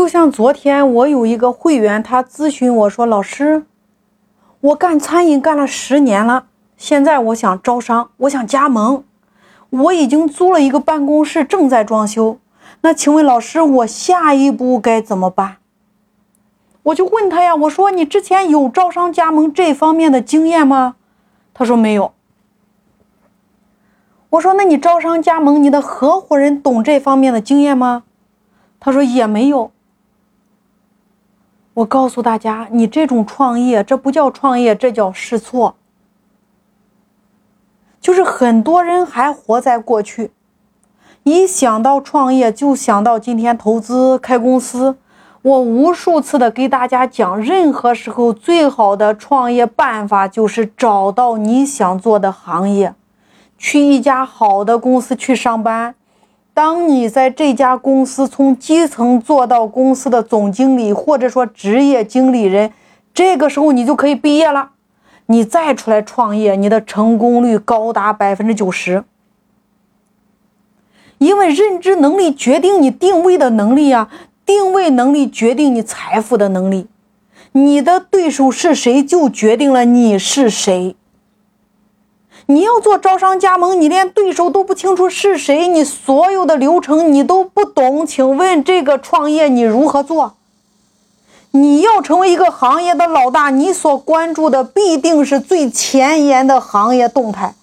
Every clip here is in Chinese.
就像昨天我有一个会员，他咨询我说：“老师，我干餐饮干了十年了，现在我想招商，我想加盟，我已经租了一个办公室，正在装修。那请问老师，我下一步该怎么办？”我就问他呀，我说：“你之前有招商加盟这方面的经验吗？”他说：“没有。”我说：“那你招商加盟，你的合伙人懂这方面的经验吗？”他说：“也没有。”我告诉大家，你这种创业，这不叫创业，这叫试错。就是很多人还活在过去，一想到创业就想到今天投资开公司。我无数次的给大家讲，任何时候最好的创业办法就是找到你想做的行业。去一家好的公司去上班，当你在这家公司从基层做到公司的总经理，或者说职业经理人，这个时候你就可以毕业了。你再出来创业，你的成功率高达百分之九十。因为认知能力决定你定位的能力啊，定位能力决定你财富的能力。你的对手是谁，就决定了你是谁。你要做招商加盟，你连对手都不清楚是谁，你所有的流程你都不懂，请问这个创业你如何做？你要成为一个行业的老大，你所关注的必定是最前沿的行业动态。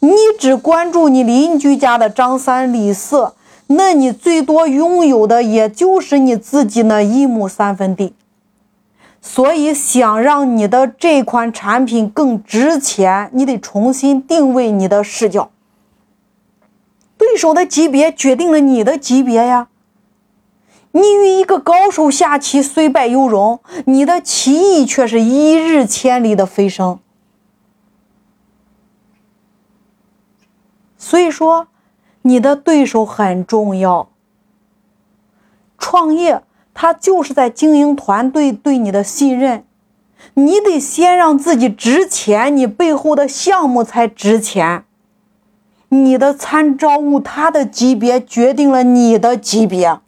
你只关注你邻居家的张三李四，那你最多拥有的也就是你自己那一亩三分地。所以，想让你的这款产品更值钱，你得重新定位你的视角。对手的级别决定了你的级别呀。你与一个高手下棋，虽败犹荣，你的棋艺却是一日千里的飞升。所以说，你的对手很重要。创业。他就是在经营团队对你的信任，你得先让自己值钱，你背后的项目才值钱。你的参照物，他的级别决定了你的级别。